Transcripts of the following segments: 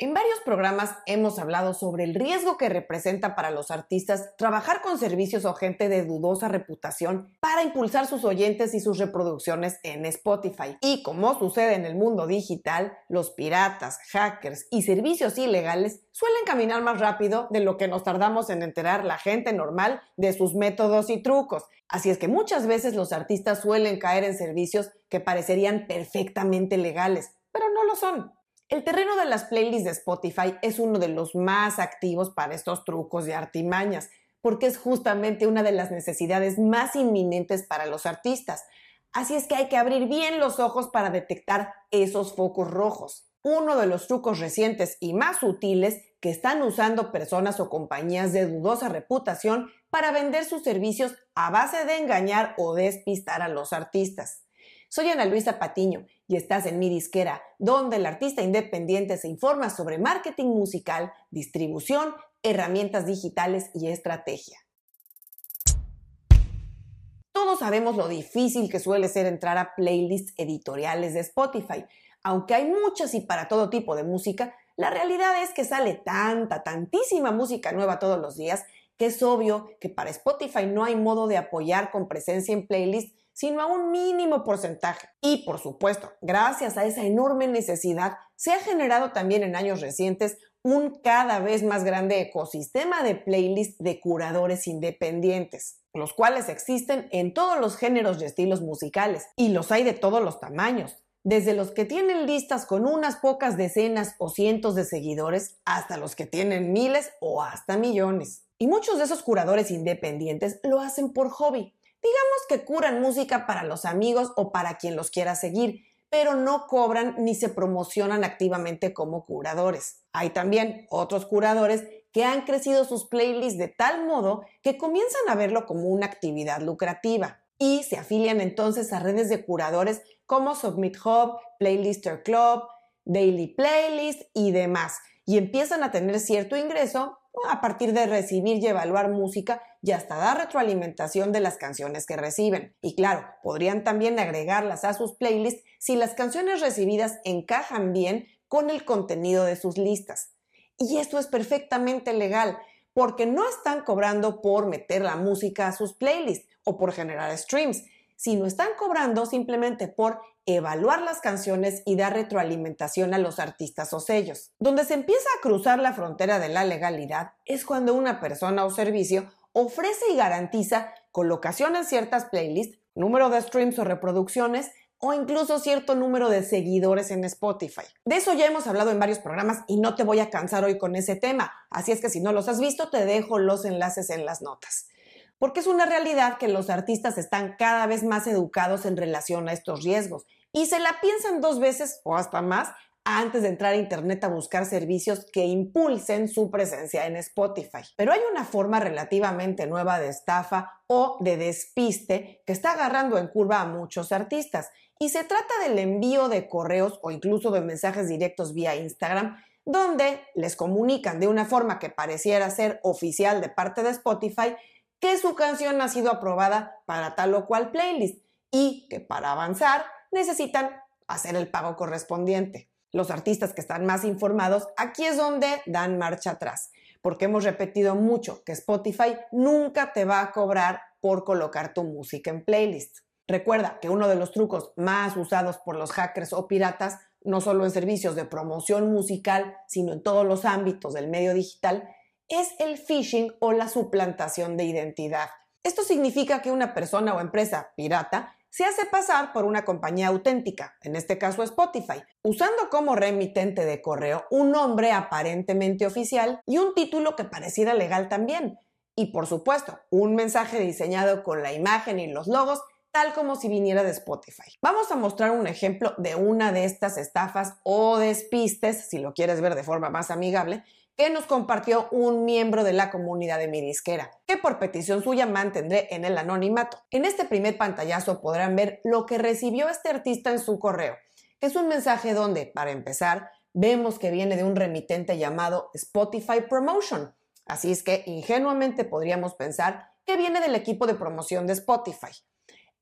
En varios programas hemos hablado sobre el riesgo que representa para los artistas trabajar con servicios o gente de dudosa reputación para impulsar sus oyentes y sus reproducciones en Spotify. Y como sucede en el mundo digital, los piratas, hackers y servicios ilegales suelen caminar más rápido de lo que nos tardamos en enterar la gente normal de sus métodos y trucos. Así es que muchas veces los artistas suelen caer en servicios que parecerían perfectamente legales, pero no lo son. El terreno de las playlists de Spotify es uno de los más activos para estos trucos y artimañas, porque es justamente una de las necesidades más inminentes para los artistas. Así es que hay que abrir bien los ojos para detectar esos focos rojos. Uno de los trucos recientes y más útiles que están usando personas o compañías de dudosa reputación para vender sus servicios a base de engañar o despistar a los artistas. Soy Ana Luisa Patiño y estás en mi disquera, donde el artista independiente se informa sobre marketing musical, distribución, herramientas digitales y estrategia. Todos sabemos lo difícil que suele ser entrar a playlists editoriales de Spotify. Aunque hay muchas y para todo tipo de música, la realidad es que sale tanta, tantísima música nueva todos los días que es obvio que para Spotify no hay modo de apoyar con presencia en playlists sino a un mínimo porcentaje. Y por supuesto, gracias a esa enorme necesidad, se ha generado también en años recientes un cada vez más grande ecosistema de playlists de curadores independientes, los cuales existen en todos los géneros y estilos musicales, y los hay de todos los tamaños, desde los que tienen listas con unas pocas decenas o cientos de seguidores hasta los que tienen miles o hasta millones. Y muchos de esos curadores independientes lo hacen por hobby, Digamos que curan música para los amigos o para quien los quiera seguir, pero no cobran ni se promocionan activamente como curadores. Hay también otros curadores que han crecido sus playlists de tal modo que comienzan a verlo como una actividad lucrativa y se afilian entonces a redes de curadores como Submit Hub, Playlister Club, Daily Playlist y demás, y empiezan a tener cierto ingreso a partir de recibir y evaluar música y hasta dar retroalimentación de las canciones que reciben. Y claro, podrían también agregarlas a sus playlists si las canciones recibidas encajan bien con el contenido de sus listas. Y esto es perfectamente legal, porque no están cobrando por meter la música a sus playlists o por generar streams, sino están cobrando simplemente por evaluar las canciones y dar retroalimentación a los artistas o sellos. Donde se empieza a cruzar la frontera de la legalidad es cuando una persona o servicio ofrece y garantiza colocación en ciertas playlists, número de streams o reproducciones, o incluso cierto número de seguidores en Spotify. De eso ya hemos hablado en varios programas y no te voy a cansar hoy con ese tema, así es que si no los has visto te dejo los enlaces en las notas. Porque es una realidad que los artistas están cada vez más educados en relación a estos riesgos y se la piensan dos veces o hasta más antes de entrar a Internet a buscar servicios que impulsen su presencia en Spotify. Pero hay una forma relativamente nueva de estafa o de despiste que está agarrando en curva a muchos artistas y se trata del envío de correos o incluso de mensajes directos vía Instagram donde les comunican de una forma que pareciera ser oficial de parte de Spotify que su canción ha sido aprobada para tal o cual playlist y que para avanzar necesitan hacer el pago correspondiente. Los artistas que están más informados, aquí es donde dan marcha atrás, porque hemos repetido mucho que Spotify nunca te va a cobrar por colocar tu música en playlist. Recuerda que uno de los trucos más usados por los hackers o piratas, no solo en servicios de promoción musical, sino en todos los ámbitos del medio digital, es el phishing o la suplantación de identidad. Esto significa que una persona o empresa pirata se hace pasar por una compañía auténtica, en este caso Spotify, usando como remitente de correo un nombre aparentemente oficial y un título que pareciera legal también. Y por supuesto, un mensaje diseñado con la imagen y los logos tal como si viniera de Spotify. Vamos a mostrar un ejemplo de una de estas estafas o despistes, si lo quieres ver de forma más amigable, que nos compartió un miembro de la comunidad de mi disquera, que por petición suya mantendré en el anonimato. En este primer pantallazo podrán ver lo que recibió este artista en su correo. Es un mensaje donde, para empezar, vemos que viene de un remitente llamado Spotify Promotion. Así es que ingenuamente podríamos pensar que viene del equipo de promoción de Spotify.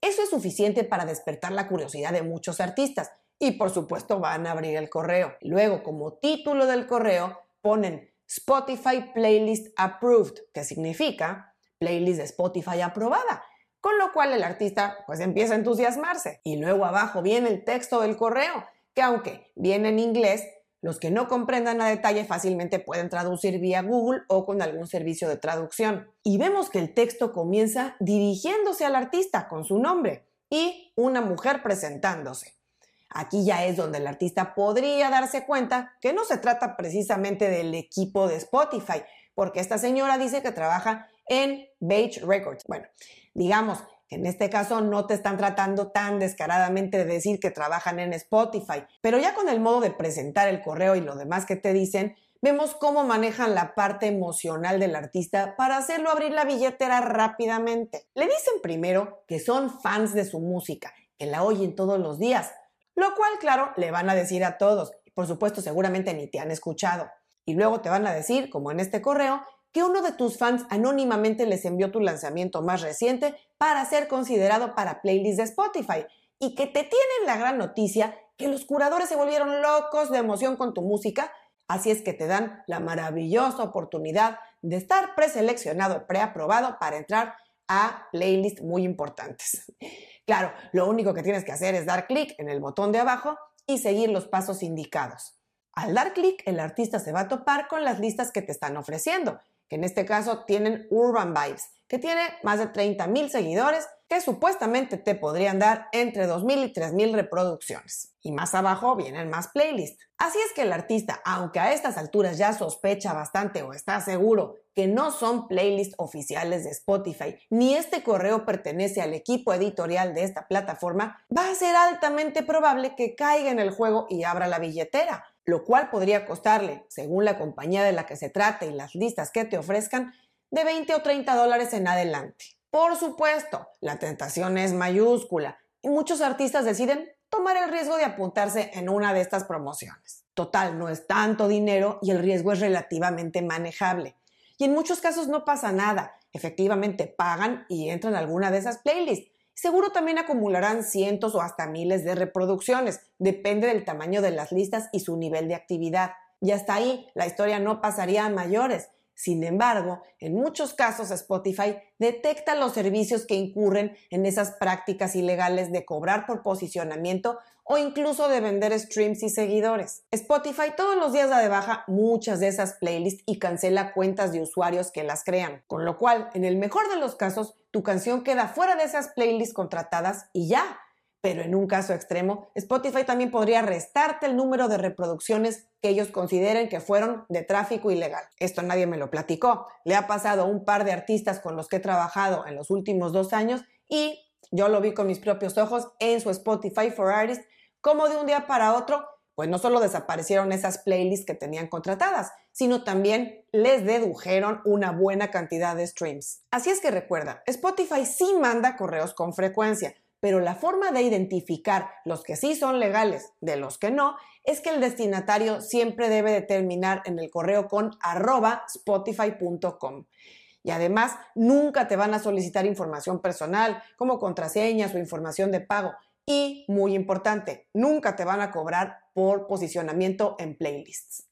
Eso es suficiente para despertar la curiosidad de muchos artistas, y por supuesto van a abrir el correo. Luego, como título del correo, ponen Spotify Playlist Approved, que significa playlist de Spotify aprobada. Con lo cual el artista pues empieza a entusiasmarse. Y luego abajo viene el texto del correo, que aunque viene en inglés, los que no comprendan a detalle fácilmente pueden traducir vía Google o con algún servicio de traducción. Y vemos que el texto comienza dirigiéndose al artista con su nombre y una mujer presentándose. Aquí ya es donde el artista podría darse cuenta que no se trata precisamente del equipo de Spotify, porque esta señora dice que trabaja en Beige Records. Bueno, digamos que en este caso no te están tratando tan descaradamente de decir que trabajan en Spotify, pero ya con el modo de presentar el correo y lo demás que te dicen, vemos cómo manejan la parte emocional del artista para hacerlo abrir la billetera rápidamente. Le dicen primero que son fans de su música, que la oyen todos los días, lo cual, claro, le van a decir a todos. Por supuesto, seguramente ni te han escuchado. Y luego te van a decir, como en este correo, que uno de tus fans anónimamente les envió tu lanzamiento más reciente para ser considerado para playlist de Spotify y que te tienen la gran noticia que los curadores se volvieron locos de emoción con tu música, así es que te dan la maravillosa oportunidad de estar preseleccionado, preaprobado para entrar a playlists muy importantes. Claro, lo único que tienes que hacer es dar clic en el botón de abajo y seguir los pasos indicados. Al dar clic, el artista se va a topar con las listas que te están ofreciendo que en este caso tienen Urban Vibes, que tiene más de 30 mil seguidores que supuestamente te podrían dar entre 2.000 y 3.000 reproducciones. Y más abajo vienen más playlists. Así es que el artista, aunque a estas alturas ya sospecha bastante o está seguro que no son playlists oficiales de Spotify, ni este correo pertenece al equipo editorial de esta plataforma, va a ser altamente probable que caiga en el juego y abra la billetera lo cual podría costarle, según la compañía de la que se trate y las listas que te ofrezcan, de 20 o 30 dólares en adelante. Por supuesto, la tentación es mayúscula y muchos artistas deciden tomar el riesgo de apuntarse en una de estas promociones. Total, no es tanto dinero y el riesgo es relativamente manejable. Y en muchos casos no pasa nada. Efectivamente pagan y entran a alguna de esas playlists Seguro también acumularán cientos o hasta miles de reproducciones, depende del tamaño de las listas y su nivel de actividad. Y hasta ahí la historia no pasaría a mayores. Sin embargo, en muchos casos Spotify detecta los servicios que incurren en esas prácticas ilegales de cobrar por posicionamiento o incluso de vender streams y seguidores. Spotify todos los días da de baja muchas de esas playlists y cancela cuentas de usuarios que las crean, con lo cual, en el mejor de los casos, tu canción queda fuera de esas playlists contratadas y ya. Pero en un caso extremo, Spotify también podría restarte el número de reproducciones que ellos consideren que fueron de tráfico ilegal. Esto nadie me lo platicó. Le ha pasado a un par de artistas con los que he trabajado en los últimos dos años y yo lo vi con mis propios ojos en su Spotify for Artists como de un día para otro, pues no solo desaparecieron esas playlists que tenían contratadas, sino también les dedujeron una buena cantidad de streams. Así es que recuerda, Spotify sí manda correos con frecuencia, pero la forma de identificar los que sí son legales de los que no es que el destinatario siempre debe determinar en el correo con arroba spotify.com. Y además, nunca te van a solicitar información personal como contraseñas o información de pago. Y, muy importante, nunca te van a cobrar por posicionamiento en playlists.